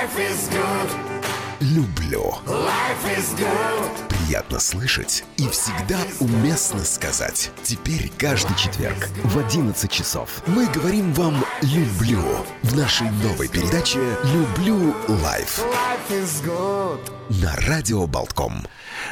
Life is good. Люблю. Life is good. Приятно слышать и всегда уместно сказать. Теперь каждый четверг в 11 часов мы говорим вам «люблю» в нашей новой передаче «Люблю лайф» на Радио Болтком.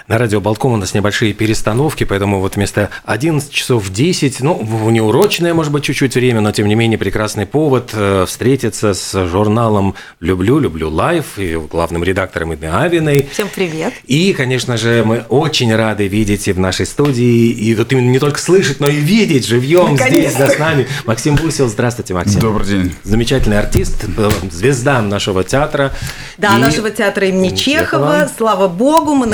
На радио Болтком у нас небольшие перестановки, поэтому вот вместо 11 часов 10, ну, в- неурочное, может быть, чуть-чуть время, но тем не менее прекрасный повод э, встретиться с журналом «Люблю, люблю лайф» и главным редактором Инны Авиной. Всем привет. И, конечно же, мы очень рады видеть и в нашей студии, и вот именно не только слышать, но и видеть живьем здесь, да, с нами. Максим Бусил, здравствуйте, Максим. Добрый день. Замечательный артист, э, звезда нашего театра. Да, И- нашего театра имени имени Чехова. Слава богу, мы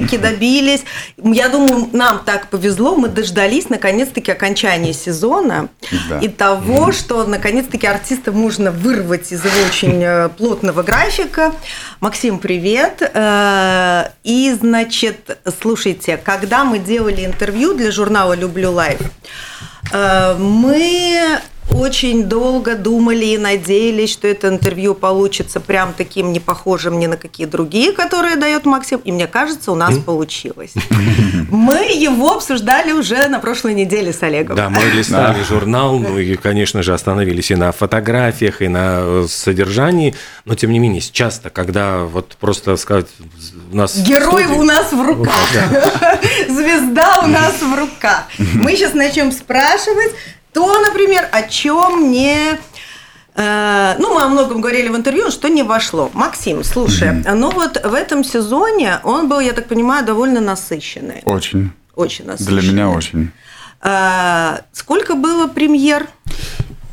наконец-таки добились. Я думаю, нам так повезло, мы дождались наконец-таки окончания сезона Да. и того, что наконец-таки артиста можно вырвать из его очень э, плотного графика. Максим, привет. Э, И, значит, слушайте, когда мы делали интервью для журнала «Люблю лайф», э, мы очень долго думали и надеялись, что это интервью получится прям таким не похожим ни на какие другие, которые дает Максим. И мне кажется, у нас получилось. Мы его обсуждали уже на прошлой неделе с Олегом. Да, мы листали журнал, ну и, конечно же, остановились и на фотографиях, и на э, содержании, но тем не менее, часто, когда вот просто сказать, у нас... Герой у нас в руках. Звезда у нас в руках. Мы сейчас начнем спрашивать то, например, о чем не... э, Ну, мы о многом говорили в интервью, что не вошло. Максим, слушай, ну вот в этом сезоне он был, я так понимаю, довольно насыщенный. Очень. Очень насыщенный. Для меня очень. А, Сколько было премьер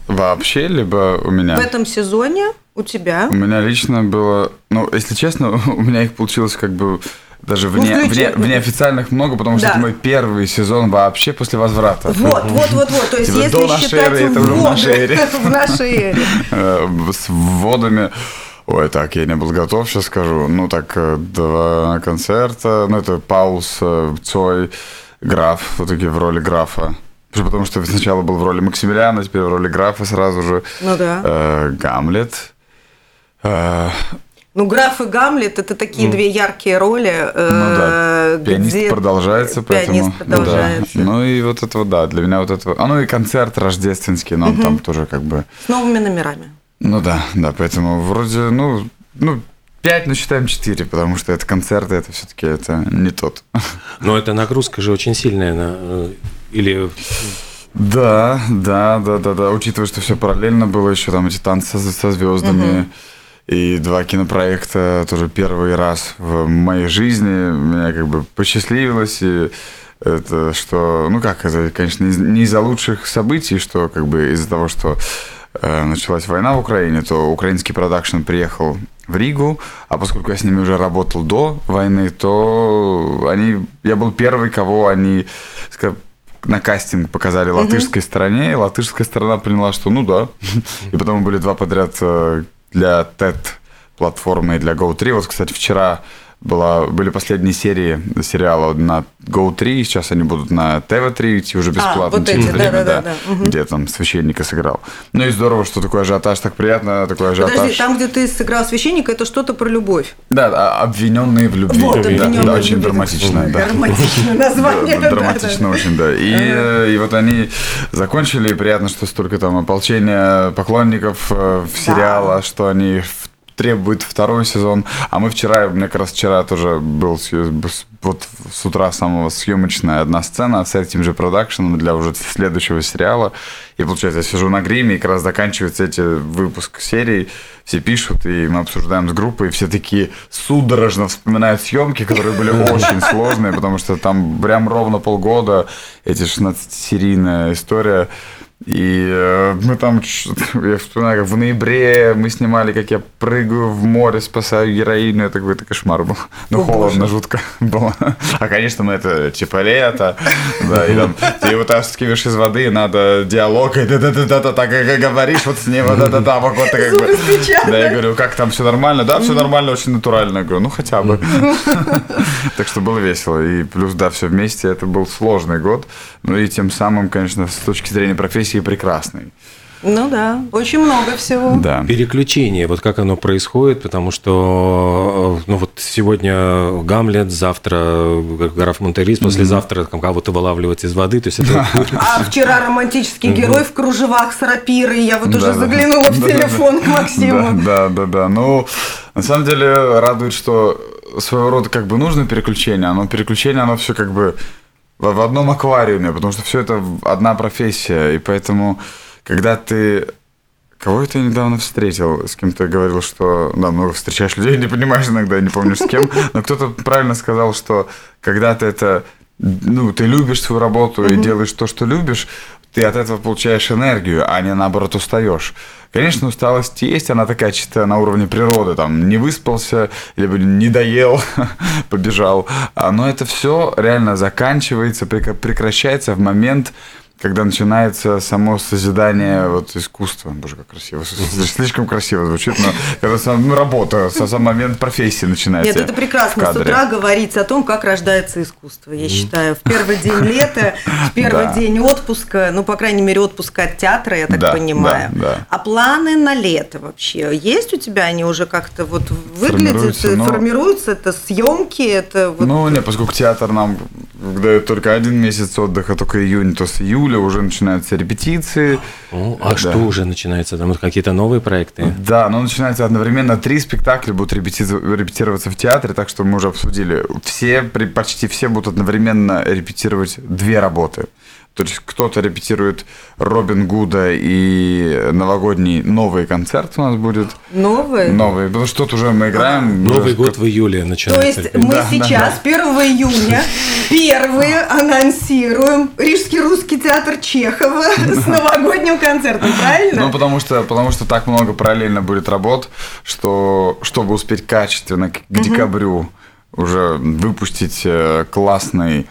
Вообще, либо у меня. в этом сезоне у тебя? У меня лично было, ну, если честно, у меня их получилось как бы даже Ну, вне, включи. вне, вне официальных много, потому что Да. это мой первый сезон вообще после возврата. Вот, вот, вот, вот. То есть, Типа если до считать эры, это в нашей эре. в нашей эре. С вводами. Ой, так, я не был готов, сейчас скажу. Ну, так, э, два концерта. Ну, это Паус, э, Цой, Граф, вот такие в роли графа. Потому что сначала был в роли Максимилиана, теперь в роли графа сразу же. Ну да. Э, Гамлет. Э, Ну, граф и Гамлет это такие две яркие роли. э, Ну да. Пианист где- продолжается, поэтому. Пианист продолжается. Да. Ну и вот этого, да, для меня вот этого. А ну и концерт рождественский, но он там тоже как бы. С новыми номерами. Ну да, да, поэтому вроде, ну, ну, 5, но считаем 4, потому что это концерты, это все-таки это не тот. Но эта нагрузка же очень сильная. на, э, Или Да, да, да, да, да. Учитывая, что все параллельно было, еще там эти танцы со, со звездами. И два кинопроекта тоже первый раз в моей жизни. Меня как бы посчастливилось. И это что, ну как, это, конечно, не из-за лучших событий, что как бы из-за того, что э, началась война в Украине, то украинский продакшн приехал в Ригу, а поскольку я с ними уже работал до войны, то они, я был первый, кого они на кастинг показали латышской стороне, и латышская сторона поняла, что ну да. И потом были два подряд э, для TED платформы и для Go3. Вот, кстати, вчера была, были последние серии сериала на Go3, сейчас они будут на TV3 идти уже бесплатно А, вот через эти, время, да-да-да, да. Мгм. где там священника сыграл. Ну и здорово, что такой ажиотаж, так приятно, такой ажиотаж. Подожди, там, где ты сыграл священника, это что-то про любовь. Да, да, обвиненные в любви. Вот, да, да, очень драматично, да. Драматичное название. Да, да, Драматично да. очень, да. И, э, и вот они закончили, и приятно, что столько там ополчения поклонников э, сериала, что они в- требуют второй сезон. А мы вчера, мне как раз вчера тоже был вот с утра самого съемочная одна сцена с этим же продакшеном для уже следующего сериала. И получается, я сижу на гриме, и как раз заканчивается эти выпуск серий, все пишут, и мы обсуждаем с группой, и все такие судорожно вспоминают съемки, которые были очень сложные, потому что там прям ровно полгода, эти 16-серийная история. И э, мы там, я вспоминаю, как в ноябре мы снимали, как я прыгаю в море, спасаю героиню. Это какой-то кошмар был. Ну, О, холодно, боже. жутко было. А, конечно, мы это типа лето. Да, и там ты его вытаскиваешь из воды, надо диалог, и да-да-да-да, так как говоришь вот с ним, да-да-да, вот вот как бы. Да, я говорю, как там все нормально? Да, все нормально, очень натурально. Я говорю, ну хотя бы. Так что было весело. И плюс, да, все вместе, это был сложный год. Ну и тем самым, конечно, с точки зрения профессии прекрасный. Ну да, очень много всего. Да. Переключение, вот как оно происходит, потому что, ну вот сегодня Гамлет, завтра граф Монтерис, послезавтра там кого-то вылавливать из воды, то есть это... А вчера романтический герой в кружевах с рапирой, я вот уже заглянула в телефон к Максиму. Да, да, да, да. Ну, на самом деле радует, что своего рода как бы нужно переключение, но переключение, оно все как бы в, в одном аквариуме, потому что все это одна профессия, и поэтому, когда ты Кого это я недавно встретил, с кем ты говорил, что, да, много встречаешь людей, не понимаешь иногда, не помнишь с кем, но кто-то правильно сказал, что когда ты это, ну, ты любишь свою работу и делаешь то, что любишь, ты от этого получаешь энергию, а не наоборот устаешь. Конечно, усталость есть, она такая чисто на уровне природы, там, не выспался, либо не доел, побежал, А, но это все реально заканчивается, прекращается в момент, когда начинается само созидание вот искусства. Боже, как красиво. Слишком красиво звучит, но когда сам, ну, работа, со- сам момент профессии начинается. Нет, это прекрасно с утра говорить о том, как рождается искусство. Я считаю, в первый день лета, в первый Да. день отпуска, ну, по крайней мере, отпуска от театра, я так Да, понимаю. да. А планы на лето вообще есть у тебя? Они уже как-то вот выглядят, Формируются, но- формируются? Это съемки, это вот... Ну, не, поскольку театр нам дает только один месяц отдыха, только июнь, то с июля уже начинаются репетиции. Ну, а Да. что уже начинается? Там какие-то новые проекты? Да, но начинается одновременно три спектакля будут репети- репетироваться в театре, так что мы уже обсудили. Все, почти все будут одновременно репетировать две работы. То есть кто-то репетирует Робин Гуда и новогодний новый концерт у нас будет. Новые? Новый, потому что тут уже мы играем. Новый год в июле То начинается. есть мы Да, да, сейчас, 1 июня, первые анонсируем Рижский русский театр Чехова с новогодним концертом, правильно? Ну, потому что, потому что так много параллельно будет работ, что чтобы успеть качественно к, к декабрю уже выпустить э, классный.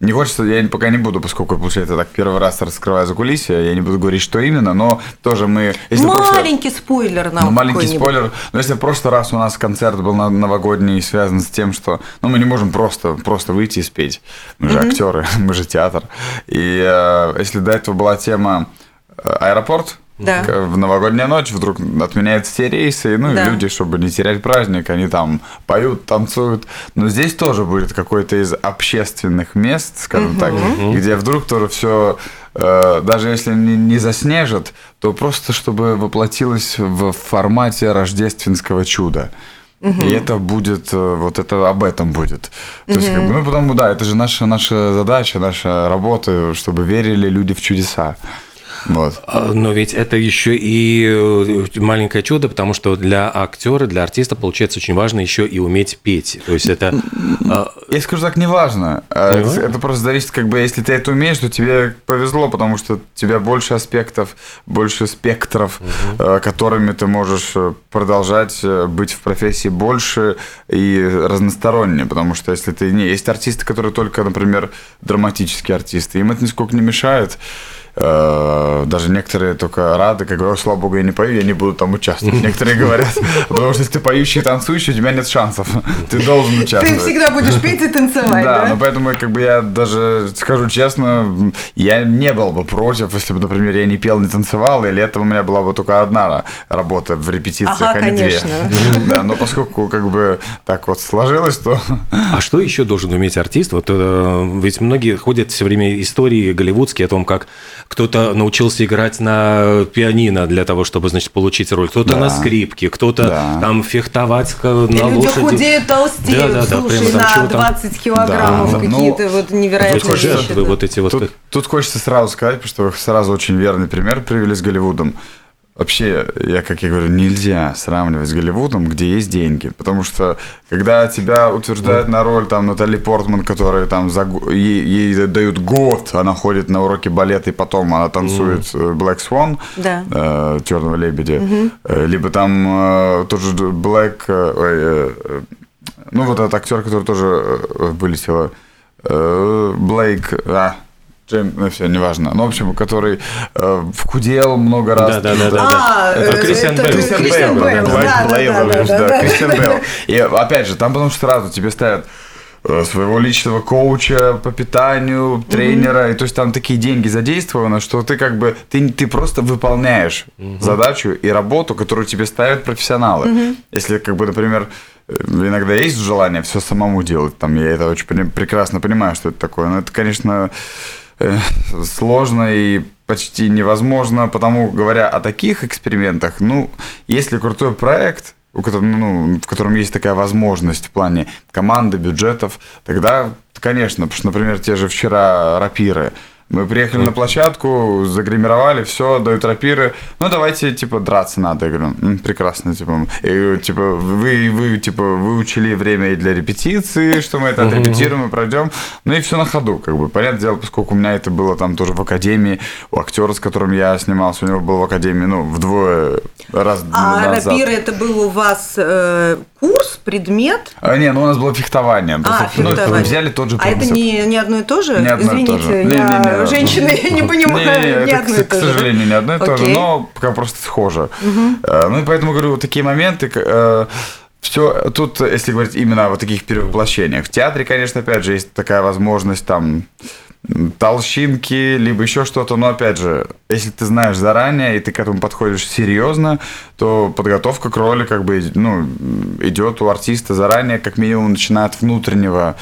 Не хочется, я пока не буду, поскольку, получается, так первый раз раскрываю за кулисье, я не буду говорить, что именно, но тоже мы... если прошлый- Маленький спойлер нам ну, маленький спойлер. Но если в прошлый раз у нас концерт был на- новогодний, связан с тем, что ну, мы не можем просто, просто выйти и спеть. Мы же актеры, мы же театр. И э, если до этого была тема э, аэропорт, Да. в новогоднюю ночь вдруг отменяют все рейсы, ну Да. и люди, чтобы не терять праздник, они там поют, танцуют. Но здесь тоже будет какой-то из общественных мест, скажем так, где вдруг тоже все, даже если не, не заснежит, то просто чтобы воплотилось в формате рождественского чуда. И это будет, э, вот это об этом будет. То есть, как бы, ну, потому, да, это же наша, наша задача, наша работа, чтобы верили люди в чудеса. Вот. А, Но ведь это еще и э, маленькое чудо, потому что для актера, для артиста получается очень важно еще и уметь петь. То есть это а, Я скажу так, неважно. А, Не Это, важно? это просто зависит, как бы, если ты это умеешь, то тебе повезло, потому что у тебя больше аспектов, больше спектров, э, которыми ты можешь э, продолжать быть в профессии больше и разносторонне. Потому что если ты не... Есть артисты, которые только, например, драматические артисты, им это нисколько не мешает. Э, Даже некоторые только рады, как говорят, слава богу, я не пою, я не буду там участвовать. Некоторые говорят, потому что если ты поющий и танцующий, у тебя нет шансов. Ты должен Ты участвовать. всегда будешь петь и танцевать, Да, да? но поэтому как бы я даже скажу честно, я не был бы против, если бы, например, я не пел, не танцевал, или это у меня была бы только одна работа в репетициях, Ага, а не конечно. две. Да, но поскольку как бы так вот сложилось, то А что еще должен уметь артист? Вот э, ведь многие ходят все время истории голливудские о том, как кто-то научился играть на пианино для того, чтобы, значит, получить роль, кто-то Да. на скрипке, кто-то Да. там фехтовать на люди лошади. худеют, толстеют, Да, да, да, слушай, прямо там на чего там. 20 килограммов Да, да, какие-то ну, вот невероятные эти вещи. да. вот эти вот. Тут, тут хочется сразу сказать, потому что вы сразу очень верный пример привели с Голливудом. Вообще, я, как я говорю, нельзя сравнивать с Голливудом, где есть деньги. Потому что, когда тебя утверждают на роль там Натали Портман, которая там за, ей, ей дают год, она ходит на уроки балета, и потом она танцует э, Black Swan, Да. э, Черного лебедя. Э, Либо там э, тот же Black, э, э, э, ну вот этот актер, который тоже э, вылетел, э, Блейк, а, Джейм, ну все, неважно. Ну, в общем, который э, вхудел много раз. Да, да, да, да. А, Это э, Кристиан Бейл. Кристиан Бейл, да, Блейк да. Кристиан Бейл. И опять же, там потому что сразу тебе ставят э, своего личного коуча по питанию, тренера, и то есть там такие деньги задействованы, что ты как бы, ты, ты просто выполняешь задачу и работу, которую тебе ставят профессионалы. Если как бы, например, э, иногда есть желание все самому делать, там я это очень пре- прекрасно понимаю, что это такое, но это, конечно, сложно и почти невозможно, потому говоря о таких экспериментах, ну, если крутой проект, у которого, ну, в котором есть такая возможность в плане команды, бюджетов, тогда, конечно, потому что, например, те же вчера рапиры, мы приехали на площадку, загримировали, все, дают рапиры. Ну, давайте, типа, драться надо. Я говорю, «М, прекрасно, типа. И, типа, вы, вы, типа, выучили время и для репетиции, что мы это отрепетируем и пройдем. Ну, и все на ходу, как бы. Понятное дело, поскольку у меня это было там тоже в академии, у актера, с которым я снимался, у него был в академии, ну, вдвое раз А назад. рапиры это был у вас э, курс, предмет? А, не, ну у нас было фехтование. А, Просто, ну, фехтование. взяли тот же А это принцип. не, не одно и то же? Не одно и Извините, то же. я Не-не-не. женщина, я не понимаю, Не-не-не, не это, одно и к, сожалению, не одно и то же, но пока просто схоже. Э, Ну и поэтому говорю, вот такие моменты, все тут, если говорить именно о вот таких перевоплощениях. В театре, конечно, опять же, есть такая возможность там толщинки, либо еще что-то, но опять же, если ты знаешь заранее и ты к этому подходишь серьезно, то подготовка к роли как бы ну, идет у артиста заранее, как минимум начиная от внутреннего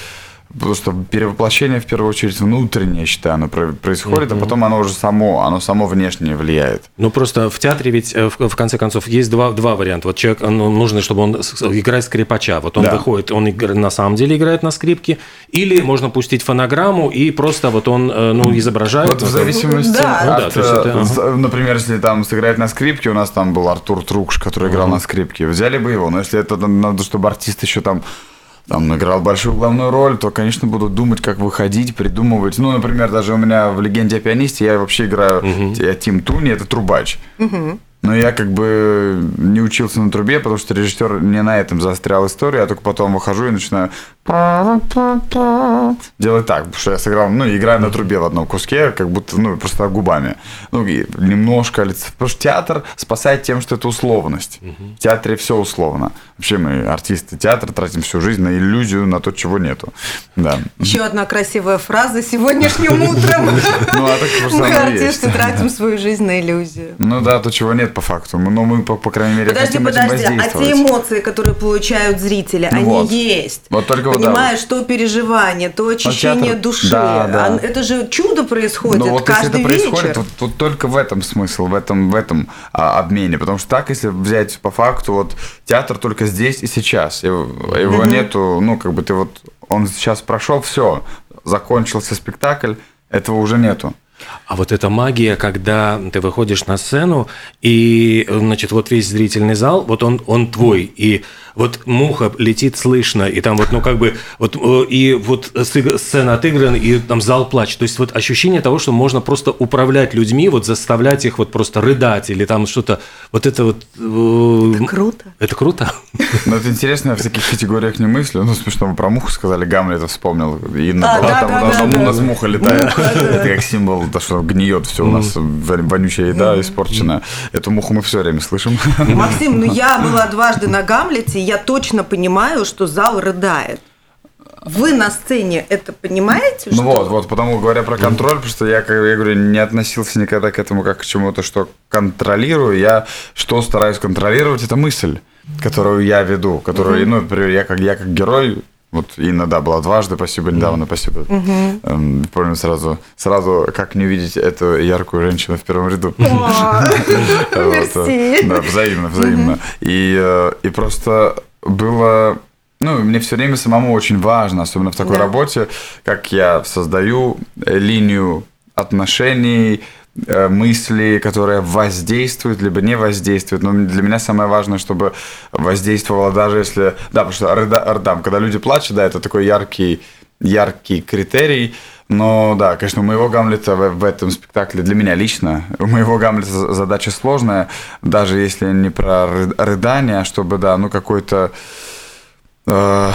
Потому что перевоплощение, в первую очередь, внутреннее, я считаю, оно про- происходит, а потом оно уже само, оно само внешне влияет. Ну, просто в театре ведь, э, в, в конце концов, есть два, два варианта. Вот человек, ну, нужно, чтобы он играет скрипача. Вот он Да. выходит, он игр- на самом деле играет на скрипке. Или можно пустить фонограмму, и просто вот он, э, ну, изображает. Вот в зависимости Да. Ну да, от, то есть это, э, з- например, если там сыграть на скрипке, у нас там был Артур Трукш, который играл на скрипке, взяли бы его, но если это надо, чтобы артист еще там там играл большую главную роль, то, конечно, буду думать, как выходить, придумывать. Ну, например, даже у меня в «Легенде о пианисте» я вообще играю, я Тим Туни, это трубач. Но я как бы не учился на трубе, потому что режиссер не на этом заострял историю, я только потом выхожу и начинаю делать так, потому что я сыграл, ну, играю на трубе в одном куске, как будто, ну, просто губами. Ну, немножко лицо. Потому что театр спасает тем, что это условность. В театре все условно. Вообще мы, артисты театра, тратим всю жизнь на иллюзию, на то, чего нету. Да. Еще одна красивая фраза сегодняшним утром. Ну, а так просто Мы, артисты, тратим свою жизнь на иллюзию. Ну да, то, чего нет по факту. Но мы, по, по крайней мере, Подожди, подожди, а те эмоции, которые получают зрители, Ну они есть. Вот только вот, да, Понимаешь, то переживание, то очищение театр- души. да, да. А Это же чудо происходит Ну вот если каждый это происходит, вечер. вот, вот только в этом смысл, в этом, в этом а, обмене. Потому что так, если взять по факту, вот театр только здесь и сейчас. Его, его нету, ну, как бы ты вот, он сейчас прошел, все, закончился спектакль, этого уже нету. А вот эта магия, когда ты выходишь на сцену, и, значит, вот весь зрительный зал, вот он, он твой, и вот муха летит слышно, и там вот, ну, как бы, вот, э, и вот сцена отыграна, и там зал плачет. То есть вот ощущение того, что можно просто управлять людьми, вот заставлять их вот просто рыдать, или там что-то, вот это вот... э, Круто. Это круто. Но это интересно, я в таких категориях не мыслю. Ну, смешно, вы про муху сказали, Гамлета вспомнил. Инна А, была да, там, да, у нас да, там да. у нас муха летает. Это как символ, то, что гниет все у нас, вон- вонючая еда испорченная. Эту муху мы все время слышим. Максим, ну я была дважды на Гамлете, и я точно понимаю, что зал рыдает. Вы на сцене это понимаете? Ну что- вот, вот, потому говоря про контроль, потому что я, как я говорю, не относился никогда к этому как к чему-то, что контролирую. Я что стараюсь контролировать, это мысль, которую я веду, которую, ну, например, я как, я как герой, вот Инна, да, была дважды, спасибо, недавно, спасибо. Эм, Помню сразу, сразу, как не увидеть эту яркую женщину в первом ряду. Да, взаимно, взаимно. И, э, и просто было... Ну, мне все время самому очень важно, особенно в такой Да. работе, как я создаю линию отношений, мысли, которые воздействуют, либо не воздействуют. Но для меня самое важное, чтобы воздействовало даже если... Да, потому что рыда- рдам, когда люди плачут, да, это такой яркий, яркий критерий. Но да, конечно, у моего Гамлета в, в этом спектакле для меня лично, у моего Гамлета за- задача сложная, даже если не про ры- рыдание, чтобы, да, ну какой-то э,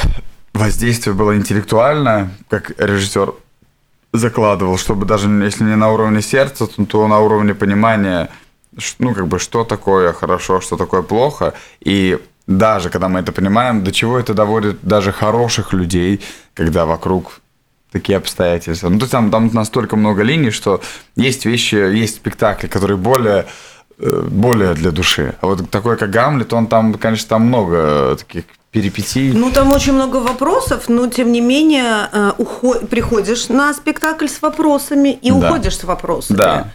воздействие было интеллектуальное, как режиссер закладывал, чтобы даже если не на уровне сердца, то, то на уровне понимания, ну, как бы, что такое хорошо, что такое плохо, и даже когда мы это понимаем, до чего это доводит даже хороших людей, когда вокруг такие обстоятельства. Ну, то есть там, там настолько много линий, что есть вещи, есть спектакли, которые более э, более для души. А вот такой, как Гамлет, он там, конечно, там много таких перипетий. Ну, там очень много вопросов, но тем не менее э, уход... приходишь на спектакль с вопросами и Да. уходишь с вопросами. Да.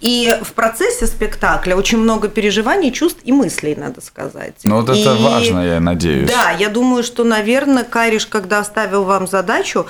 И в процессе спектакля очень много переживаний, чувств и мыслей, надо сказать. Ну, вот это И- важно, я надеюсь. Да, я думаю, что, наверное, Кариш, когда оставил вам задачу,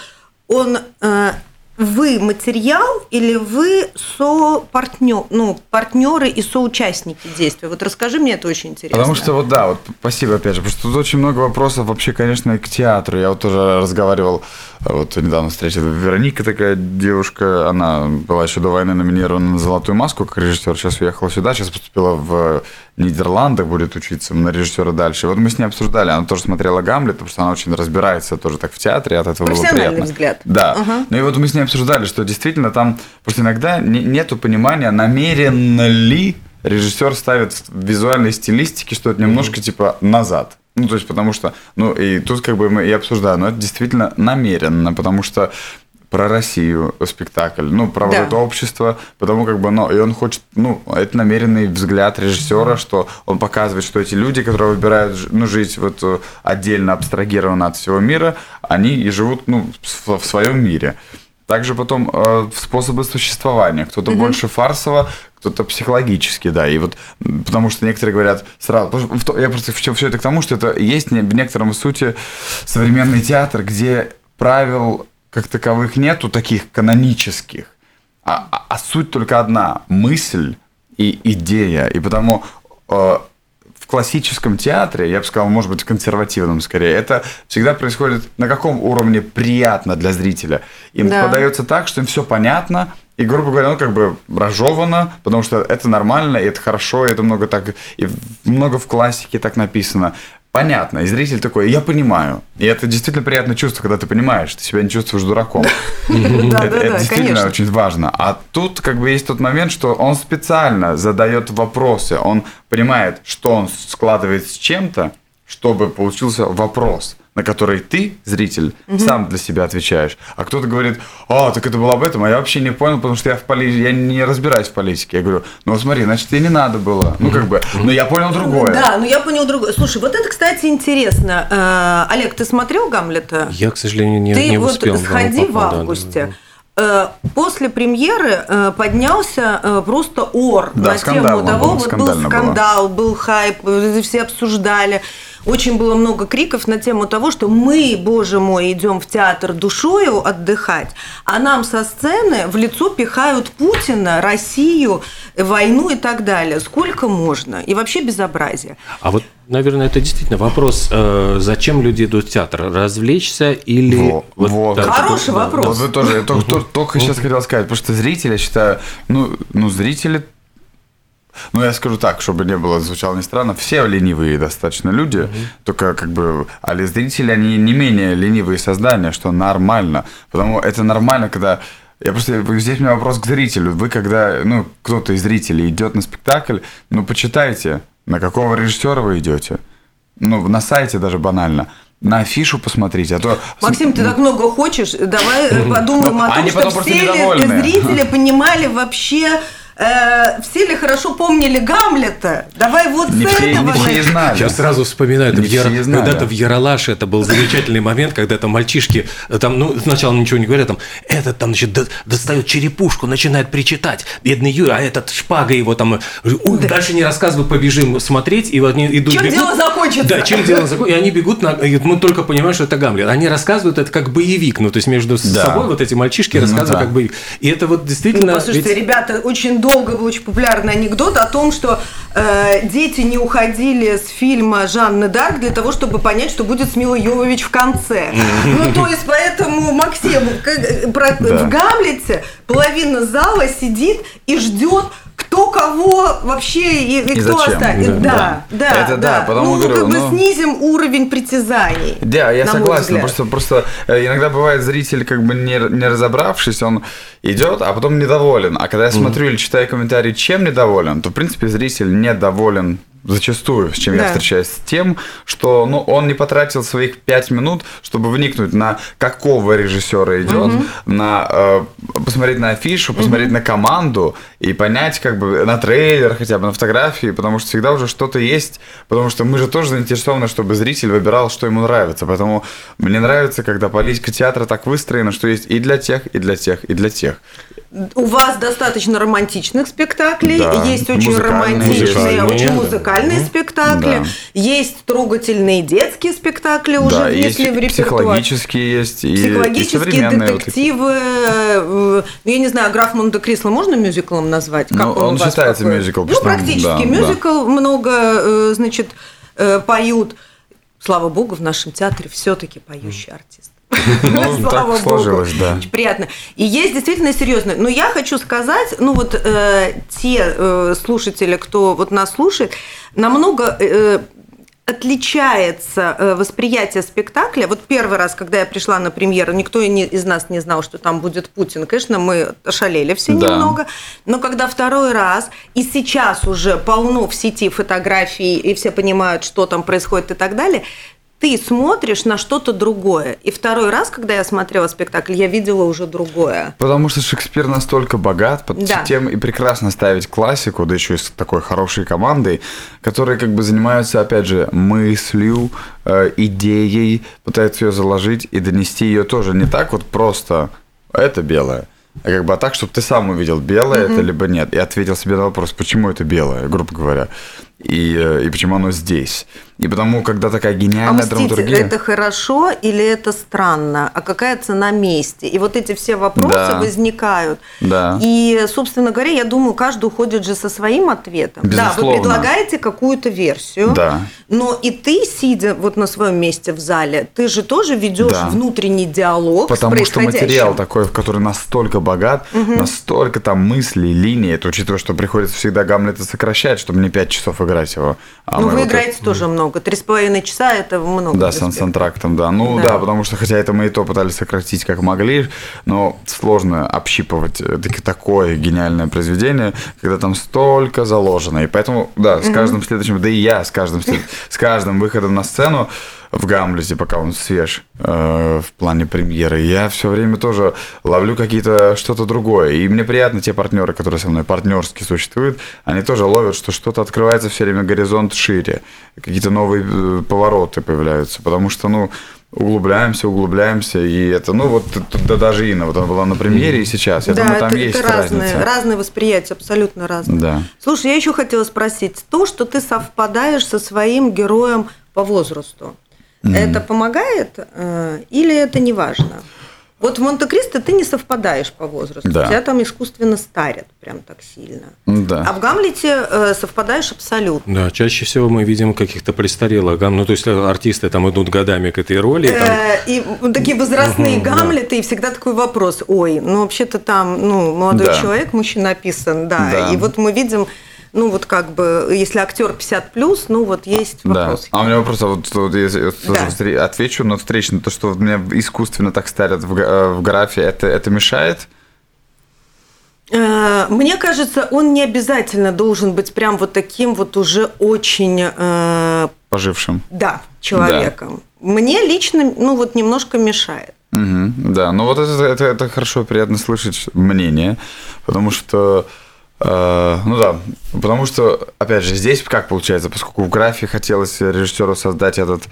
он э, вы материал или вы сопартнер, ну, партнеры и соучастники действия? Вот расскажи мне, это очень интересно. Потому что вот да, вот спасибо опять же, потому что тут очень много вопросов вообще, конечно, к театру. Я вот тоже разговаривал, э, вот недавно встретил Вероника такая девушка, она была еще до войны номинирована на «Золотую маску» как режиссер, сейчас уехала сюда, сейчас поступила в Нидерландах, будет учиться на режиссера дальше. Вот мы с ней обсуждали, она тоже смотрела «Гамлета», потому что она очень разбирается тоже так в театре, от этого было приятно. взгляд. Да. Ага. Ну и вот мы с ней обсуждали, что действительно там просто иногда не- нету понимания, намеренно ли режиссер ставит в визуальной стилистике что-то немножко типа назад. Ну, то есть, потому что, ну, и тут как бы мы и обсуждаем, но это действительно намеренно, потому что про Россию спектакль, ну, про вот Да. это общество, потому как бы, ну, и он хочет, ну, это намеренный взгляд режиссера, что он показывает, что эти люди, которые выбирают, ну, жить вот э, отдельно, абстрагированно от всего мира, они и живут, ну, в своем мире. Также потом э, способы существования. Кто-то больше фарсово, кто-то психологически, да. И вот потому что некоторые говорят сразу. Я просто все это к тому, что это есть в некотором сути современный театр, где правил как таковых нету таких канонических. А, а- а суть только одна мысль и идея. И потому э, в классическом театре, я бы сказал, может быть, в консервативном скорее, это всегда происходит на каком уровне приятно для зрителя. Им Да. подается так, что им все понятно, и, грубо говоря, ну, как бы разжевано, потому что это нормально, и это хорошо, и это много так, и много в классике так написано. Понятно, и зритель такой, я понимаю. И это действительно приятное чувство, когда ты понимаешь, ты себя не чувствуешь дураком. Это, действительно очень важно. А тут как бы есть тот момент, что он специально задает вопросы. Он понимает, что он складывает с чем-то, чтобы получился вопрос, на который ты, зритель, сам для себя отвечаешь. А кто-то говорит, а, так это было об этом, а я вообще не понял, потому что я в поли... я не разбираюсь в политике. Я говорю, ну смотри, значит, тебе не надо было. Ну как бы, но я понял другое. Да, ну я понял другое. Слушай, вот это, кстати, интересно. Э, Олег, ты смотрел Гамлета? Я, к сожалению, не, Ты не вот успел. да, сходи ну, в да, да, августе. Э, После премьеры э, поднялся просто ор Да, на тему того, вот был скандально было. скандал, был хайп, все обсуждали. Очень было много криков на тему того, что мы, боже мой, идем в театр душою отдыхать, а нам со сцены в лицо пихают Путина, Россию, войну и так далее. Сколько можно? И вообще безобразие. А вот, наверное, это действительно вопрос, э, зачем люди идут в театр? Развлечься или... Во- вот. да, Хороший да, вопрос. Вот вы тоже, я только, только- только сейчас хотел сказать, потому что зрители, я считаю, ну, ну, зрители, ну, я скажу так, чтобы не было, звучало не странно, все ленивые достаточно люди, только как бы, а ли зрители, они не менее ленивые создания, что нормально, потому это нормально, когда я просто, здесь у меня вопрос к зрителю. Вы когда, ну, кто-то из зрителей идет на спектакль, ну, почитайте, на какого режиссера вы идете. Ну, на сайте даже банально. На афишу посмотрите, а то... Максим, ты так много хочешь, давай э, подумаем Ну, о том, они потом что просто все зрители понимали вообще, э, все ли хорошо помнили Гамлета. Давай вот Не с все, этого не все начнем. знали. Я сразу вспоминаю, это Не в знали. когда-то в Яралаше это был замечательный момент, когда там мальчишки, э, там, ну, сначала ничего не говорят, там, этот там, значит, до- достает черепушку, начинает причитать, бедный Юра, а этот шпага его там, э, «Ой, дальше не рассказывай, побежим смотреть, и вот они идут, Чем бегут. дело закончится? Да, чем дело закончится, и они бегут, на, и мы только понимаем, что это Гамлет. Они рассказывают это как боевик, ну, то есть между Да. собой вот эти мальчишки Ну рассказывают да. как боевик. И это вот действительно... Ну, Послушайте, ведь- ребята, очень долго был очень популярный анекдот о том, что э, дети не уходили с фильма Жанны Дарк для того, чтобы понять, что будет с Милой Йовович в конце. Ну, то есть, поэтому, Максим, как- про- Да. в Гамлете половина зала сидит и ждет, кто кого вообще и, и И кто оставит. Да. Да, да, Это да, потому ну, говорю, как бы ну- снизим уровень притязаний. Да, я согласен. Просто, просто э, иногда бывает зритель, как бы не, не разобравшись, он идет, а потом недоволен. А когда я смотрю или читаю комментарии, чем недоволен, то, в принципе, зритель недоволен зачастую, с чем я Да. встречаюсь, с тем, что ну, он не потратил своих пять минут, чтобы вникнуть на какого режиссера идет, на э, посмотреть на афишу, посмотреть на команду и понять, как бы на трейлер хотя бы, на фотографии, потому что всегда уже что-то есть, потому что мы же тоже заинтересованы, чтобы зритель выбирал, что ему нравится. Поэтому мне нравится, когда политика театра так выстроена, что есть и для тех, и для тех, и для тех. У вас достаточно романтичных спектаклей, Да, есть очень музыкальные. романтичные, Музыкальные, очень да. Музыкальные спектакли, Да. есть трогательные детские спектакли уже да, и внесли в репертуар. психологические есть, и, и Психологические вот такие. детективы, э, ну, я не знаю, граф Монте-Кристо можно мюзиклом назвать? Ну, Как он у вас считается какой? мюзикл, Ну, практически да, да. мюзикл, много, э, значит, э, поют. Слава богу, в нашем театре все-таки поющий артист. Ну, так сложилось, да. Очень приятно. И есть действительно серьезно. Но я хочу сказать, ну вот э, те э, слушатели, кто вот нас слушает, намного э, отличается э, восприятие спектакля. Вот первый раз, когда я пришла на премьеру, никто из нас не знал, что там будет Путин. Конечно, мы ошалели все Да. немного. Но когда второй раз, и сейчас уже полно в сети фотографий, и все понимают, что там происходит и так далее, ты смотришь на что-то другое. И второй раз, когда я смотрела спектакль, я видела уже другое. Потому что Шекспир настолько богат, под Да. тем и прекрасно ставить классику, да еще и с такой хорошей командой, которые как бы занимаются, опять же, мыслью, э, идеей, пытаются ее заложить и донести ее тоже не так вот просто это белое, а как бы а так, чтобы ты сам увидел, белое это либо нет, и ответил себе на вопрос, почему это белое, грубо говоря, и, э, и почему оно здесь. И потому, когда такая А гениальная мститель драматургия... это хорошо или это странно? А какая цена мести? И вот эти все вопросы Да. возникают. Да. И, собственно говоря, я думаю, каждый уходит же со своим ответом. Да, вы Безусловно. предлагаете какую-то версию. Да. Но и ты, сидя вот на своем месте в зале, ты же тоже ведешь Да. внутренний диалог Потому с что материал такой, который настолько богат, настолько там мыслей, линий, это учитывая, что приходится всегда Гамлета сокращать, чтобы не 5 часов играть его. а Ну, вы вот играете тоже много. Три с половиной часа – это много. Да, с спектакля. антрактом, да. Ну Да. да. потому что хотя это мы и то пытались сократить как могли, но сложно общипывать э, такое гениальное произведение, когда там столько заложено. И поэтому, да, с каждым следующим, да и я с каждым, с каждым выходом на сцену в Гамлете, пока он свеж э, в плане премьеры, я все время тоже ловлю какие-то что-то другое. И мне приятно те партнеры, которые со мной партнерски существуют, они тоже ловят, что что-то открывается все время горизонт шире, какие-то новые э, повороты появляются, потому что, ну, углубляемся, углубляемся, и это, ну, вот да, даже Инна, вот она была на премьере и сейчас, я да, думаю, там это, есть это разные, разница. разные восприятия, абсолютно разные. Да. Слушай, я еще хотела спросить, то, что ты совпадаешь со своим героем по возрасту, это помогает э, или это не важно? Вот в Монте-Кристо ты не совпадаешь по возрасту, Да. тебя там искусственно старят прям так сильно. Да. А в Гамлете э, совпадаешь абсолютно. Да, чаще всего мы видим каких-то престарелых гам, ну то есть артисты там идут годами к этой роли, там, Э, И такие возрастные да. Гамлеты, и всегда такой вопрос, ой, ну вообще-то там, ну, молодой Да. человек, мужчина написан, да. Да. И вот мы видим, ну вот как бы, если актер 50 плюс, ну вот есть Да. вопрос. А у меня вопрос, а вот, вот я тоже Да. отвечу, но встречно, то, что меня искусственно так старят в, э, в графе, это, это мешает? Э, Мне кажется, он не обязательно должен быть прям вот таким вот уже очень, э, Пожившим. да, человеком. Мне лично, ну вот немножко мешает. Мгм, да, ну вот это, это, это хорошо, приятно слышать мнение, потому что, э, ну да, потому что, опять же, здесь как получается, поскольку в графе хотелось режиссеру создать этот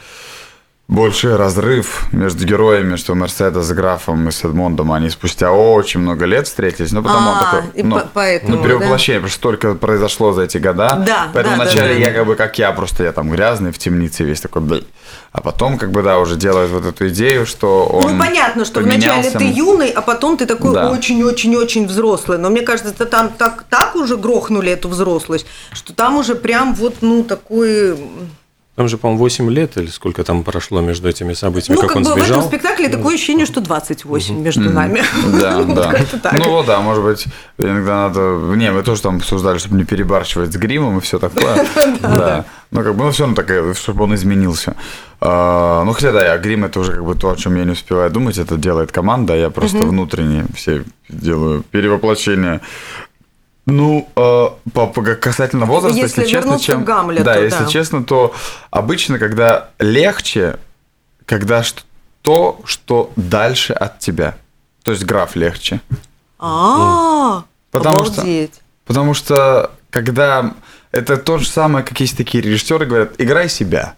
больший разрыв между героями, что Мерседес с графом и с Эдмондом, они спустя очень много лет встретились, но потом он А, такой, и ну, по- поэтому, ну, перевоплощение, потому что столько произошло за эти года, Да, поэтому да, да, вначале да. я как бы как я, просто я там грязный в темнице весь такой, блин. а потом как бы, да, уже делают вот эту идею, что он ну, понятно, что вначале поменялся. ты юный, а потом ты такой Да. очень-очень-очень взрослый. Но мне кажется, там так, так уже грохнули эту взрослость, что там уже прям вот, ну, такой... там же, по-моему, 8 лет или сколько там прошло между этими событиями, Ну, как, как, он бы в сбежал. этом спектакле такое ощущение, что 28 между нами. Да, да. так. Ну вот, да, может быть, иногда надо. Не, мы тоже там обсуждали, чтобы не перебарщивать с гримом и все такое. Да. Ну, как бы, ну, все равно такое, чтобы он изменился. А, Ну, хотя, да, я грим это уже как бы то, о чем я не успеваю думать, это делает команда, а я просто внутренне все делаю перевоплощение. Ну, э, по, по- касательно возраста, Если если, честно, чем... Гамлету, да, да. если честно, то обычно, когда легче, когда ш- то, что дальше от тебя. То есть граф легче. А, Потому что-. Потому что когда это то же самое, как есть такие режиссеры говорят, играй себя.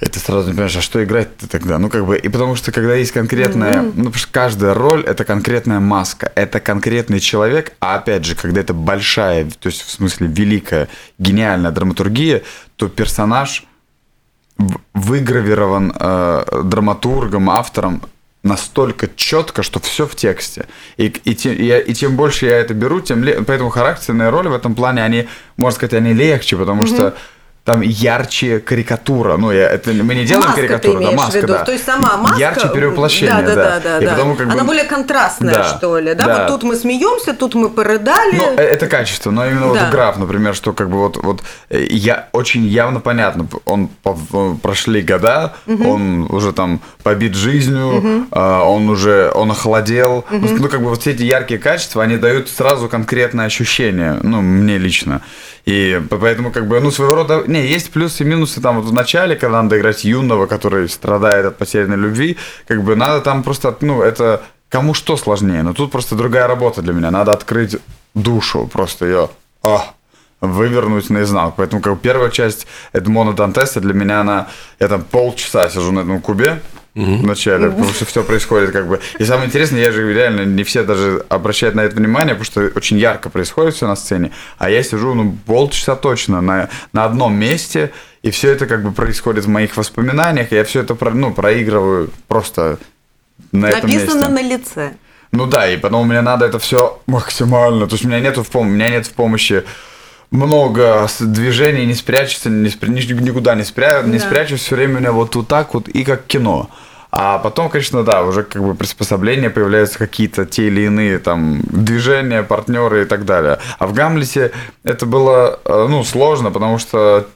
Это сразу не понимаешь, а что играть-то тогда? Ну, как бы, и потому что, когда есть конкретная, ну, потому что каждая роль – это конкретная маска, это конкретный человек, а опять же, когда это большая, то есть, в смысле, великая, гениальная драматургия, то персонаж выгравирован э, драматургом, автором настолько четко, что все в тексте. И, и, те- и и чем больше я это беру, тем ле- поэтому характерные роли в этом плане, они, можно сказать, они легче, потому что там ярче карикатура. Ну, я, это, мы не делаем Маска ты карикатуру, да, маска, в виду. да. То есть сама маска... Ярче перевоплощение, да. Да, да, да. И да. потому как Она бы- более контрастная, Да, что ли. Да? да. Вот тут мы смеемся, тут мы порыдали. Ну, э, это качество, но именно Да. вот граф, например, что как бы вот, вот э, я очень явно понятно, он пов- прошли года, он уже там побит жизнью, а, он уже он охладел, ну как бы вот все эти яркие качества, они дают сразу конкретное ощущение, ну мне лично. И по- поэтому, как бы, ну, своего рода... Не, есть плюсы и минусы там вот в начале, когда надо играть юного, который страдает от потерянной любви. Как бы надо там просто, ну, это кому что сложнее. Но тут просто другая работа для меня. Надо открыть душу, просто ее вывернуть наизнанку. Поэтому как первая часть Эдмона Дантеса для меня она... Я там полчаса сижу на этом кубе, в начале, потому что все происходит как бы. И самое интересное, я же реально не все даже обращают на это внимание, потому что очень ярко происходит все на сцене, а я сижу, ну, полчаса точно на, на одном месте, и все это как бы происходит в моих воспоминаниях, я все это про, ну, проигрываю просто на этом месте. Написано на лице. Ну да, и потом мне надо это все максимально. То есть у меня нету в, пом- у меня нет в помощи много движений, не спрячется, не спря- ни- никуда не, спря... не Да. спрячусь, все время у меня вот, вот так вот, и как кино. А потом, конечно, да, уже как бы приспособления появляются какие-то те или иные там движения, партнеры и так далее. А в Гамлете это было, э, ну, сложно, потому что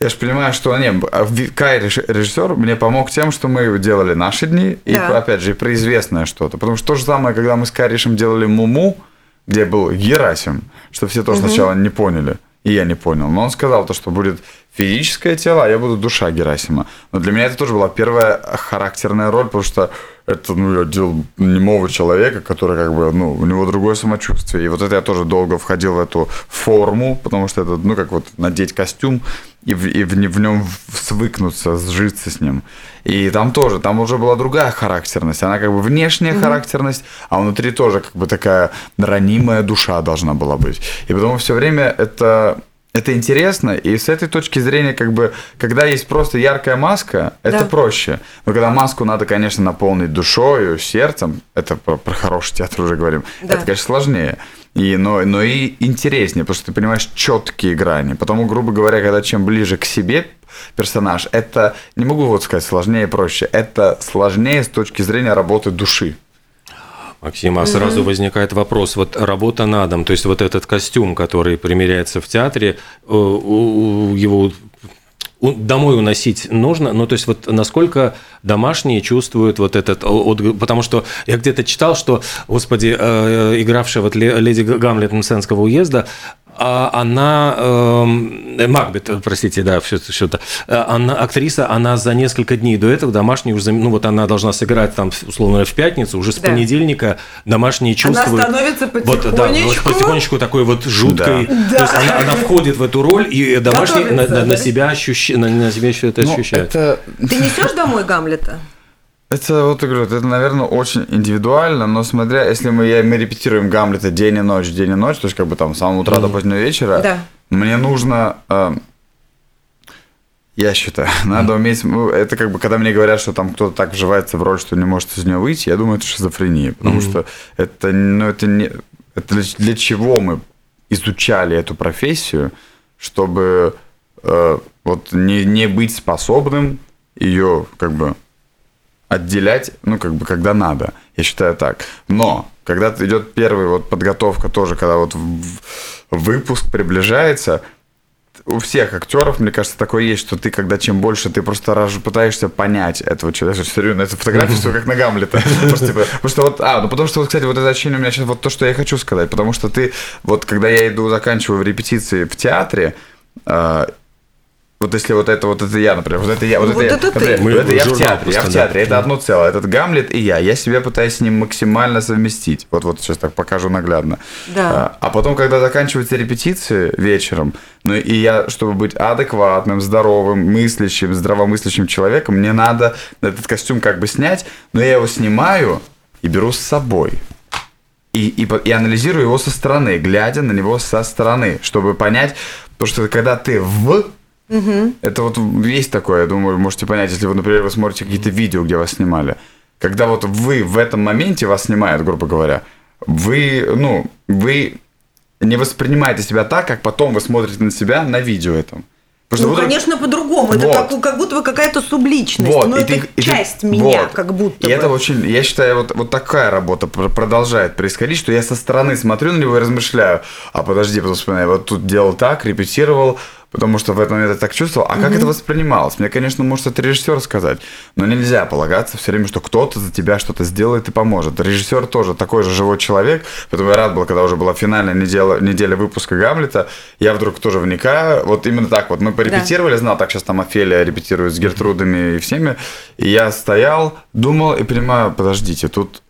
я же понимаю, что не, а Кай режи- режиссер мне помог тем, что мы делали наши дни, и Да. опять же, про известное что-то. Потому что то же самое, когда мы с Каришем делали Муму, где был Герасим, что все тоже сначала не поняли, и я не понял. Но он сказал то, что будет физическое тело, а я буду душа Герасима. Но для меня это тоже была первая характерная роль, потому что это, ну, я делал немого человека, который, как бы, ну, у него другое самочувствие. И вот это я тоже долго входил в эту форму, потому что это, ну, как вот надеть костюм и в, и в, в нем свыкнуться, сжиться с ним. И там тоже, там уже была другая характерность. Она как бы внешняя характерность, а внутри тоже как бы такая ранимая душа должна была быть. И потому все время это это интересно, и с этой точки зрения, как бы, когда есть просто яркая маска, это Да. проще. Но когда маску надо, конечно, наполнить душой, сердцем, это про, про хороший театр уже говорим, Да. это, конечно, сложнее. И, но, но и интереснее, потому что ты понимаешь четкие грани. Потому, грубо говоря, когда чем ближе к себе персонаж, это, не могу вот сказать сложнее и проще, это сложнее с точки зрения работы души. Максим, а сразу возникает вопрос, вот работа на дом, то есть вот этот костюм, который примеряется в театре, э, его домой уносить нужно? Ну, то есть вот насколько домашние чувствуют вот этот отг- Потому что я где-то читал, что, господи, э, игравшая вот ле- леди Гамлет Мсенского уезда, она, эм, э, Макбет, простите, да, что-то, что-то, э, она, актриса, она за несколько дней до этого домашние уже, ну вот она должна сыграть там, условно, в пятницу, уже с Да. понедельника домашние чувствуют. становится Вот, да, вот потихонечку. потихонечку такой вот жуткой, Да. то есть она, она входит в эту роль, и домашние на, Готовится, на- на да? себя ощущают, на, на себя это Ну, ощущают. это, Ты несешь домой Гамлета? Это вот говорю, это, наверное, очень индивидуально, но смотря, если мы, я- мы репетируем Гамлета день и ночь, день и ночь, то есть как бы там с самого утра до позднего вечера, Да. мне нужно, э, я считаю, надо уметь, ну, это как бы, когда мне говорят, что там кто-то так вживается в роль, что не может из нее выйти, я думаю, это шизофрения, потому что это, ну, это не, это для, для чего мы изучали эту профессию, чтобы э, вот не, не быть способным ее как бы отделять, ну, как бы, когда надо. Я считаю так. Но, когда идет первая вот подготовка тоже, когда вот в- выпуск приближается, у всех актеров, мне кажется, такое есть, что ты, когда чем больше, ты просто раз пытаешься понять этого человека. Я смотрю на эту фотографию, все как на Гамлета. Типа, потому что вот, а, ну потому что, вот, кстати, вот это ощущение у меня сейчас вот то, что я хочу сказать. Потому что ты, вот когда я иду, заканчиваю репетиции в театре, а, вот если вот это вот это я, например, вот это я, вот, Вот это, это я, ты. например, Мы вот это я в театре, я в театре, это одно целое, этот Гамлет и я, я себя пытаюсь с ним максимально совместить, вот вот сейчас так покажу наглядно. Да. А, а потом, когда заканчиваются репетиции вечером, ну и я, чтобы быть адекватным, здоровым, мыслящим, здравомыслящим человеком, мне надо этот костюм как бы снять, но я его снимаю и беру с собой. И, и, и анализирую его со стороны, глядя на него со стороны, чтобы понять, потому что когда ты в это вот есть такое, я думаю, вы можете понять, если вы, например, вы смотрите какие-то видео, где вас снимали. Когда вот вы в этом моменте вас снимают, грубо говоря, вы, ну, вы не воспринимаете себя так, как потом вы смотрите на себя на видео этом. Потому Ну, что вы- конечно, по-другому. Это Вот. как, как будто бы какая-то субличность. Вот, Но и это ты- и ты- часть меня, вот. как будто И бы. это очень, я считаю, вот, вот такая работа пр- продолжает происходить, что я со стороны смотрю на него и размышляю, а подожди, потом вспоминаю, вот тут делал так, репетировал, потому что в этот момент я так чувствовал, а как это воспринималось? Мне, конечно, может это режиссер сказать, но нельзя полагаться все время, что кто-то за тебя что-то сделает и поможет. Режиссер тоже такой же живой человек, поэтому я рад был, когда уже была финальная неделя, неделя выпуска Гамлета, я вдруг тоже вникаю, вот именно так вот, мы порепетировали, знал, так сейчас там Офелия репетирует с Гертрудами и всеми, и я стоял, думал и понимаю, подождите, тут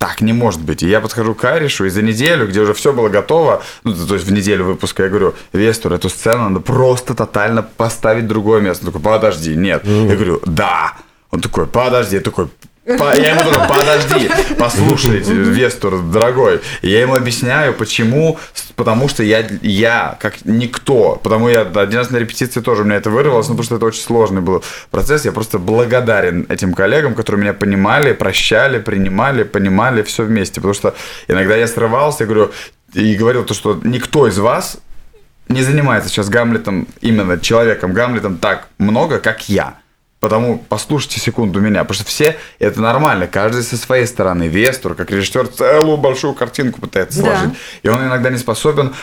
так не может быть. И я подхожу к Аришу, и за неделю, где уже все было готово, ну, то есть в неделю выпуска, я говорю, Вестур, эту сцену надо просто тотально поставить в другое место. Он такой, подожди, нет. Я говорю, да. Он такой, подожди, я такой, «По-» я ему такой, подожди, послушайте, Вестур, дорогой. Я ему объясняю, почему, потому что я, я как никто, потому я один раз на репетиции тоже у меня это вырвалось, ну, потому что это очень сложный был процесс, я просто благодарен этим коллегам, которые меня понимали, прощали, принимали, понимали все вместе, потому что иногда я срывался, я говорю, и говорил то, что никто из вас не занимается сейчас Гамлетом, именно человеком Гамлетом так много, как я. Потому послушайте секунду меня, потому что все это нормально, каждый со своей стороны. Вестур, как режиссер, целую большую картинку пытается Да. сложить. И он иногда не способен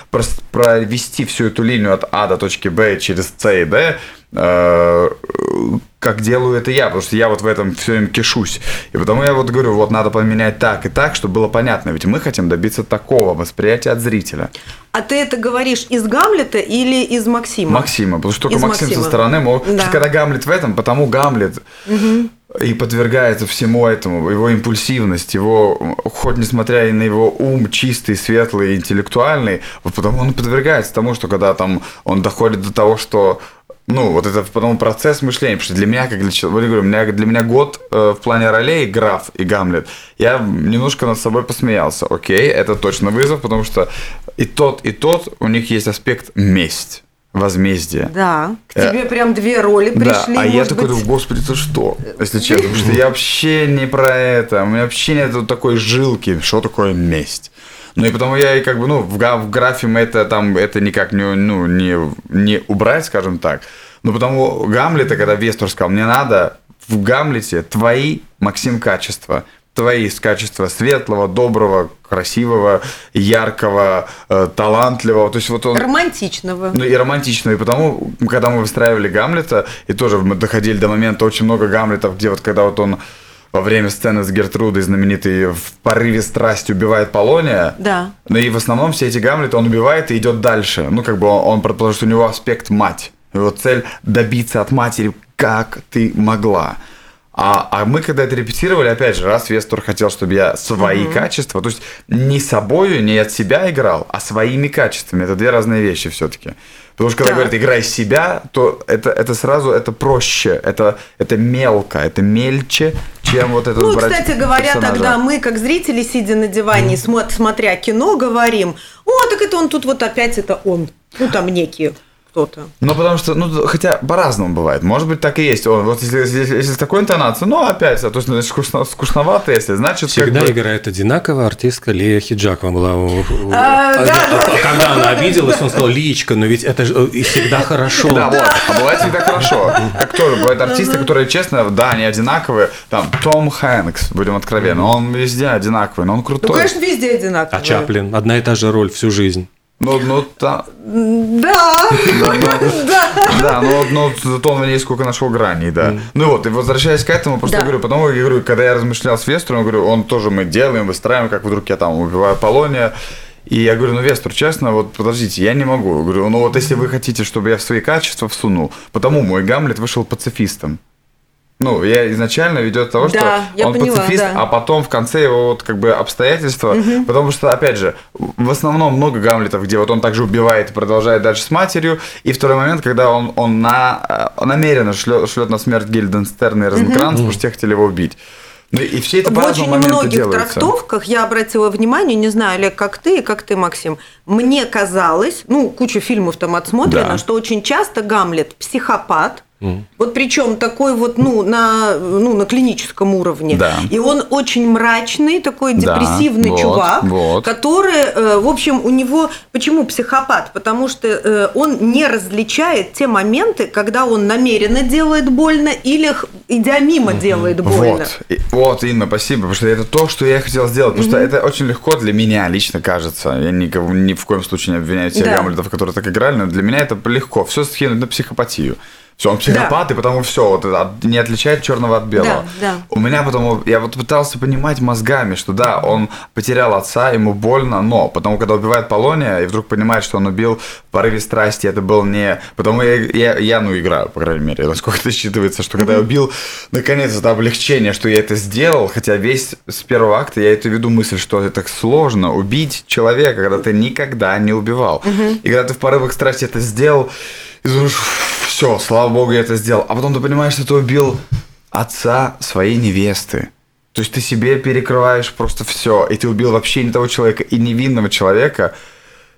провести всю эту линию от А до точки Б через С и Д, как делаю это я, потому что я вот в этом все время кишусь. И потому я вот говорю, вот надо поменять так и так, чтобы было понятно. Ведь мы хотим добиться такого восприятия от зрителя. А ты это говоришь из Гамлета или из Максима? Максима, потому что только Из Максим Максима. со стороны мог... Да. что Когда Гамлет в этом, потому Гамлет и подвергается всему этому, его импульсивность, его, хоть несмотря и на его ум чистый, светлый, интеллектуальный, вот потому он подвергается тому, что когда там он доходит до того, что ну, вот это потом процесс мышления, потому что для меня, как для человека, я говорю, для меня, для меня год э, в плане ролей граф и Гамлет, я немножко над собой посмеялся. Окей, это точно вызов, потому что и тот, и тот, у них есть аспект месть, возмездие. Да. К Э, тебе прям две роли Да, пришли. а я такой быть. думаю, господи, ты что? Если честно, потому что я вообще не про это, у меня вообще нет такой жилки, что такое месть. Ну и потому я и как бы, ну, в, в графе мы это там, это никак не, ну, не, не убрать, скажем так. Ну потому Гамлета, когда Вестур сказал, мне надо в Гамлете твои, Максим, качества. Твои качества светлого, доброго, красивого, яркого, э, талантливого. То есть вот он... Романтичного. Ну и романтично. И потому, когда мы выстраивали Гамлета, и тоже мы доходили до момента очень много Гамлетов, где вот когда вот он во время сцены с Гертрудой знаменитый в порыве страсти убивает Полония. Да. Ну и в основном все эти Гамлеты он убивает и идет дальше. Ну как бы он, он предположит, что у него аспект мать. Его цель добиться от матери, как ты могла. А, а мы когда это репетировали, опять же, раз Вестур хотел, чтобы я свои качества, то есть не собою, не от себя играл, а своими качествами. Это две разные вещи все-таки. Потому что когда Да. говорят играй себя, то это, это сразу это проще, это, это мелко, это мельче, чем вот это Ну, кстати говоря, персонажа. тогда мы, как зрители, сидя на диване, смо- смотря кино, говорим, о, так это он тут вот опять это он. Ну, там некий кто-то. Ну, потому что, ну, хотя по-разному бывает. Может быть, так и есть. О, вот если, если, если с такой интонацией, ну, опять, а то есть, значит, скучно, скучновато, если, значит, Всегда как бы- играет одинаково артистка Лея Хиджакова была. у- у- А, а, да. а Когда она обиделась, он сказал, Личка, но ведь это же э, и всегда хорошо. Да, вот. А бывает всегда хорошо. Как тоже бывают артисты, которые, честно, да, они одинаковые. Там, Том Хэнкс, будем откровенны, он везде одинаковый, но он Ну, крутой. конечно, везде одинаково. А Чаплин, одна и та же роль всю жизнь. Ну, ну, та- Да, да. да, но, но зато он в ней сколько нашел граней, да. Ну вот, и возвращаясь к этому, просто Да. говорю, потом я говорю, когда я размышлял с Вестером, говорю, он тоже мы делаем, выстраиваем, как вдруг я там убиваю Полония. И я говорю, ну, Вестер, честно, вот подождите, я не могу. Я говорю, ну вот если вы хотите, чтобы я в свои качества всунул, потому мой Гамлет вышел пацифистом. Ну, я изначально ведет того, Да, что я он поняла, пацифист, да. а потом в конце его вот как бы обстоятельства, потому что, опять же, в основном много Гамлетов, где вот он также убивает и продолжает дальше с матерью, и второй момент, когда он, он на, э, намеренно шлет, шлет на смерть Гильденстерна и Розенкранца, потому что те хотели его убить. Ну, и все это В очень многих делается. трактовках я обратила внимание, не знаю, Олег, как ты и как ты, Максим, мне казалось, ну, кучу фильмов там отсмотрено, Да. что очень часто Гамлет психопат, вот причем такой вот, ну, на, ну, на клиническом уровне. Да. И он очень мрачный, такой Да, депрессивный вот, чувак, вот. который, э, в общем, у него... Почему психопат? Потому что э, он не различает те моменты, когда он намеренно делает больно или идя мимо делает больно. Вот, вот, Инна, спасибо, потому что это то, что я хотел сделать, потому что это очень легко для меня лично кажется. Я никого, ни в коем случае не обвиняю тех Да. Гамлетов, которые так играли, но для меня это легко. Все скинуть на психопатию. Все, он психопат, и потому все, вот от- не отличает черного от белого. Да, да. У меня потом, я вот пытался понимать мозгами, что да, он потерял отца, ему больно, но потому когда убивает Полония, и вдруг понимает, что он убил в порыве страсти, это был не... Потому я, я, я ну, играю, по крайней мере, насколько это считывается, что когда я убил, наконец, это облегчение, что я это сделал, хотя весь с первого акта я это веду мысль, что это так сложно убить человека, когда ты никогда не убивал. И когда ты в порывах страсти это сделал, и думаешь, все, слава богу, я это сделал. А потом ты понимаешь, что ты убил отца своей невесты. То есть ты себе перекрываешь просто все, и ты убил вообще не того человека и невинного человека.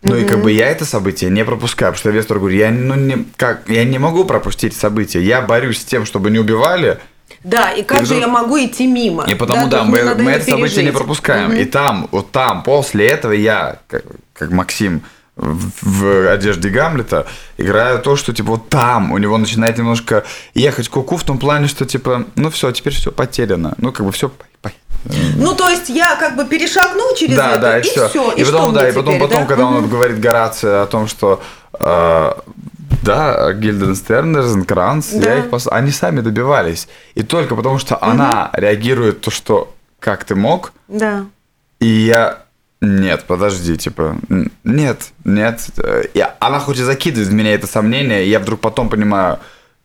Ну и как бы я это событие не пропускаю, потому что я Вестеру говорю, я, ну, не, как, я не могу пропустить событие, я борюсь с тем, чтобы не убивали, Да, и как И же вдруг- я могу идти мимо? и потому то да, есть мы, мы это это событие не пережить. пропускаем. И там, вот там, после этого я, как, как Максим в, в одежде Гамлета, играю то, что типа вот там у него начинает немножко ехать куку в том плане, что типа, ну все, теперь все потеряно. Ну, как бы все Ну, то есть я как бы перешагнул через да, это, да, и, и все. все. И, потом, да, и потом, потом, когда он вот говорит Горация о том, что э, да, Гильденстерн, Розенкранц, Да. я их пос- они сами добивались. И только потому, что она реагирует то, что как ты мог, Да. и я... Нет, подожди, типа, нет, нет. Э, И она хоть и закидывает в меня это сомнение, и я вдруг потом понимаю,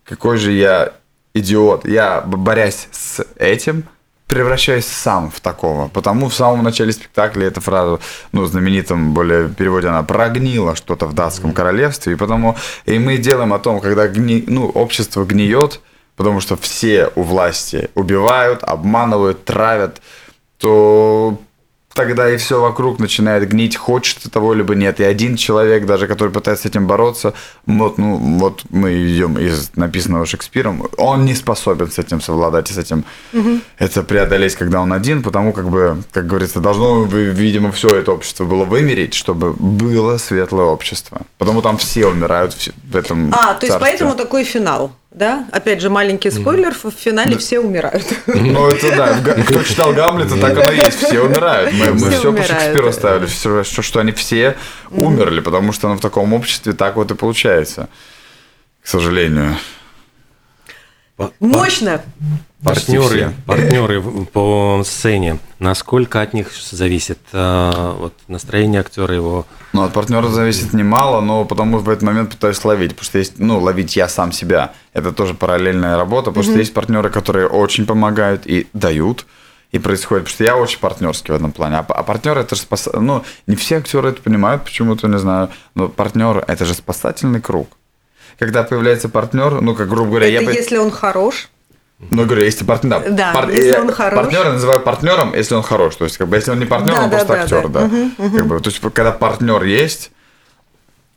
какой же я идиот. Я, борясь с этим, превращаюсь сам в такого. Потому в самом начале спектакля эта фраза, ну, знаменитом более переводе, она прогнила что-то в датском королевстве, и потому... И мы делаем о том, когда гни, ну, общество гниет, потому что все у власти убивают, обманывают, травят, то тогда и все вокруг начинает гнить, хочет ты того либо нет. И один человек, даже который пытается с этим бороться, вот, ну, вот мы идем из написанного Шекспиром, он не способен с этим совладать и с этим это преодолеть, когда он один, потому как бы, как говорится, должно, видимо, все это общество было вымереть, чтобы было светлое общество. Потому там все умирают в в этом А, то есть царстве. поэтому такой финал, да? Опять же, маленький спойлер, в финале все умирают. Ну, это да. Кто читал Гамлета, так оно и есть. Все умирают. Мы, мы Все все по. Шекспиру ставили, что, что они все умерли, потому что ну, в таком обществе так вот и получается. К сожалению. Мощно. Партнеры, партнеры по сцене, насколько от них зависит э, вот, настроение актера его? Ну, от партнера зависит немало, но потому в этот момент пытаюсь ловить. Потому что есть, ну, ловить я сам себя. Это тоже параллельная работа, потому что есть партнеры, которые очень помогают и дают. И происходит, потому что я очень партнерский в этом плане. А, а партнер это же спас... Ну, не все актеры это понимают, почему-то, не знаю. Но партнер это же спасательный круг. Когда появляется партнер, ну, как грубо говоря, я Это бы- если он хорош. ну, говорю, если партнер, Да, если он хорош. партнера называю партнером, если он хорош. То есть, как бы, если он не партнер, Да, он да, просто да, актер, да. да. Как бы, то есть, когда партнер есть,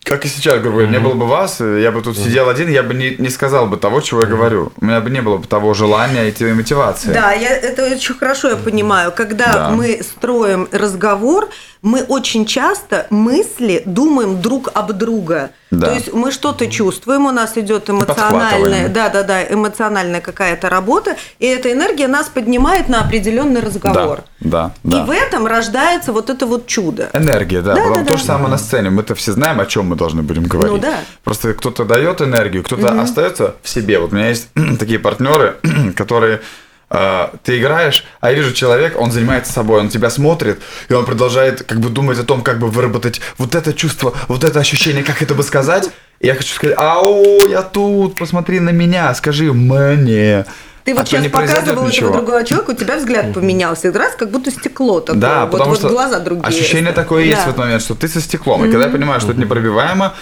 как и сейчас, грубо говоря, не было бы вас, я бы тут сидел один, я бы не, не сказал бы того, чего я говорю. У меня бы не было бы того желания и той мотивации. Да, я, это очень хорошо я понимаю. Когда Да. мы строим разговор, мы очень часто мысли думаем друг об друга. Да. То есть мы что-то чувствуем, у нас идет эмоциональная, да, да, да, эмоциональная какая-то работа, и эта энергия нас поднимает на определенный разговор. Да, да, И в этом рождается вот это вот чудо. Энергия, да. Да, Потом да, то да. же самое на сцене. Мы-то все знаем, о чем мы должны будем говорить. Ну да. Просто кто-то дает энергию, кто-то остается в себе. Вот у меня есть такие партнеры, которые ты играешь, а я вижу человек, он занимается собой, он тебя смотрит, и он продолжает как бы думать о том, как бы выработать вот это чувство, вот это ощущение, как это бы сказать. И я хочу сказать, ау, я тут, посмотри на меня, скажи мне. Ты А вот то сейчас показывал этого ничего. другого человека, у тебя взгляд поменялся. И раз как будто стекло такое. Да, вот, потому вот что глаза другие. ощущение такое есть Да. в этот момент, что ты со стеклом. И когда я понимаю, что это непробиваемо,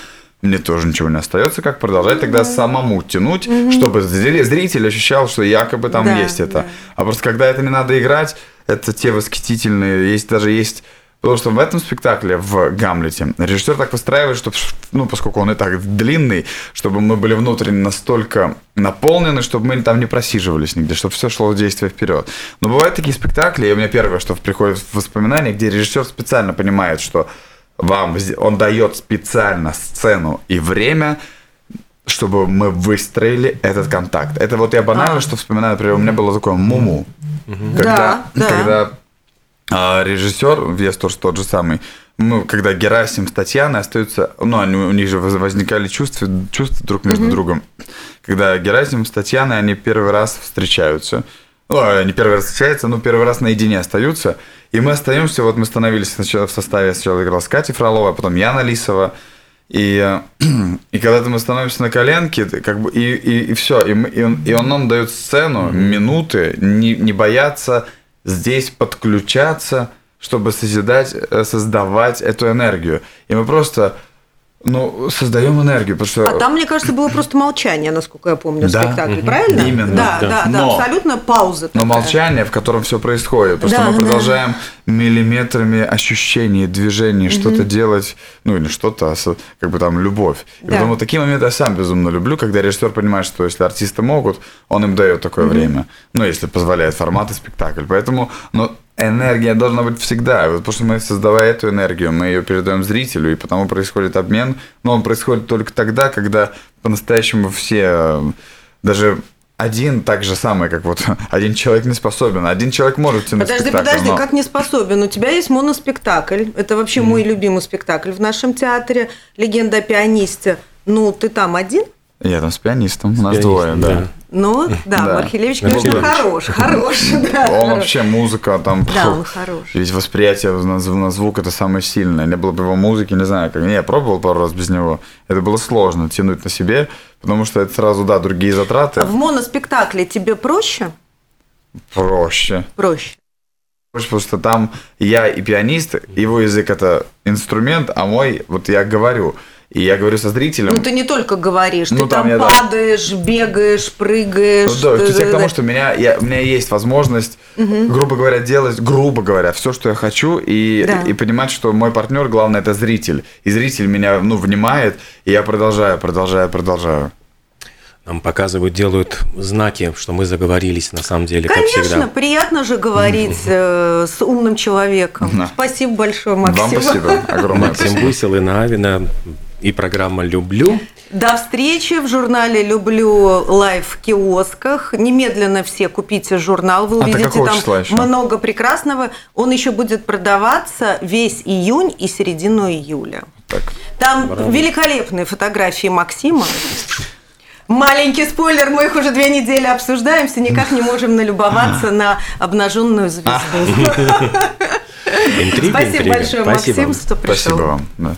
мне тоже ничего не остается, как продолжать тогда самому тянуть, чтобы зри- зритель ощущал, что якобы там Да, есть это. да. А просто когда это не надо играть, это те восхитительные, есть даже есть Потому что в этом спектакле, в Гамлете, режиссер так выстраивает, что, ну, поскольку он и так длинный, чтобы мы были внутренне настолько наполнены, чтобы мы там не просиживались нигде, чтобы все шло в действие вперед. Но бывают такие спектакли, и у меня первое, что приходит в воспоминания, где режиссер специально понимает, что вам, он дает специально сцену и время, чтобы мы выстроили этот контакт. Это вот я банально, А. что вспоминаю, например, у меня было такое муму. Когда, Да, да. когда а, режиссер, вес тоже тот же самый, ну, когда Герасим с Татьяной остаются, ну, они, у них же воз- возникали чувства, чувства друг между другом. Когда Герасим с Татьяной, они первый раз встречаются. Ну, они первый раз встречаются, но первый раз наедине остаются. И мы остаемся, вот мы становились сначала в составе, сначала играл с Катей Фроловой, а потом Яна Лисова. И, и когда мы становимся на коленке, ты как бы, и, и, все, и, мы- и, он, и он нам дает сцену, минуты, не, не бояться здесь подключаться, чтобы созидать, э, создавать эту энергию. И мы просто, ну, создаем энергию, потому что... А там, мне кажется, было просто молчание, насколько я помню, Да. спектакль, Мгм. правильно? Именно. Да, да, да, Но- абсолютно пауза. Но такая. молчание, в котором все происходит. Потому Да, что мы да. продолжаем миллиметрами ощущений, движений, что-то делать, ну или что-то, а как бы там любовь. И Да. поэтому вот такие моменты я сам безумно люблю, когда режиссер понимает, что если артисты могут, он им дает такое время. Ну, если позволяет формат и спектакль. Поэтому, ну, энергия должна быть всегда. Вот потому что мы, создавая эту энергию, мы ее передаем зрителю, и потому происходит обмен. Но он происходит только тогда, когда по-настоящему все, э, даже один так же самый, как вот один человек не способен, один человек может тянуть Подожди, спектакль, подожди, но- как не способен? У тебя есть моноспектакль. Это вообще мой любимый спектакль в нашем театре. Легенда о пианисте. Ну, ты там один? Я там с пианистом, у нас Пианист, двое, да. Ну, да, Да. Мархилевич, конечно, Мархилевич. хорош, хорош, да. Он хорош. вообще музыка там. Да, он хорош. Ведь восприятие на, зв- на звук это самое сильное. Не было бы его музыки, не знаю, как. Не, я пробовал пару раз без него. Это было сложно тянуть на себе, потому что это сразу, да, другие затраты. А в моноспектакле тебе проще? Проще. Проще. Проще, Потому что там я и пианист, его язык это инструмент, а мой, вот я говорю. И я говорю со зрителем. Ну, ты не только говоришь, Ну, ты там там, я, да. падаешь, бегаешь, прыгаешь. Ну, да, то есть я к тому, что у меня, я, у меня есть возможность, грубо говоря, делать, грубо говоря, все, что я хочу, и, Да. и понимать, что мой партнер, главное, это зритель. И зритель меня, ну, внимает, и я продолжаю, продолжаю, продолжаю. Нам показывают, делают знаки, что мы заговорились на самом деле, как Конечно, всегда. приятно же говорить э, с умным человеком. Да. Спасибо большое, Максим. Вам спасибо, огромное Максим спасибо. Высел, Инна Авина и программа «Люблю». До встречи в журнале «Люблю live в киосках». Немедленно все купите журнал, вы А увидите какого там еще? много прекрасного. Он еще будет продаваться весь июнь и середину июля. Так. Там великолепные фотографии Максима. Маленький спойлер, мы их уже две недели обсуждаем, все никак не можем налюбоваться на обнаженную звезду. Интрига, Спасибо интрига. большое, Спасибо. Максим, что пришел. Спасибо вам. Да.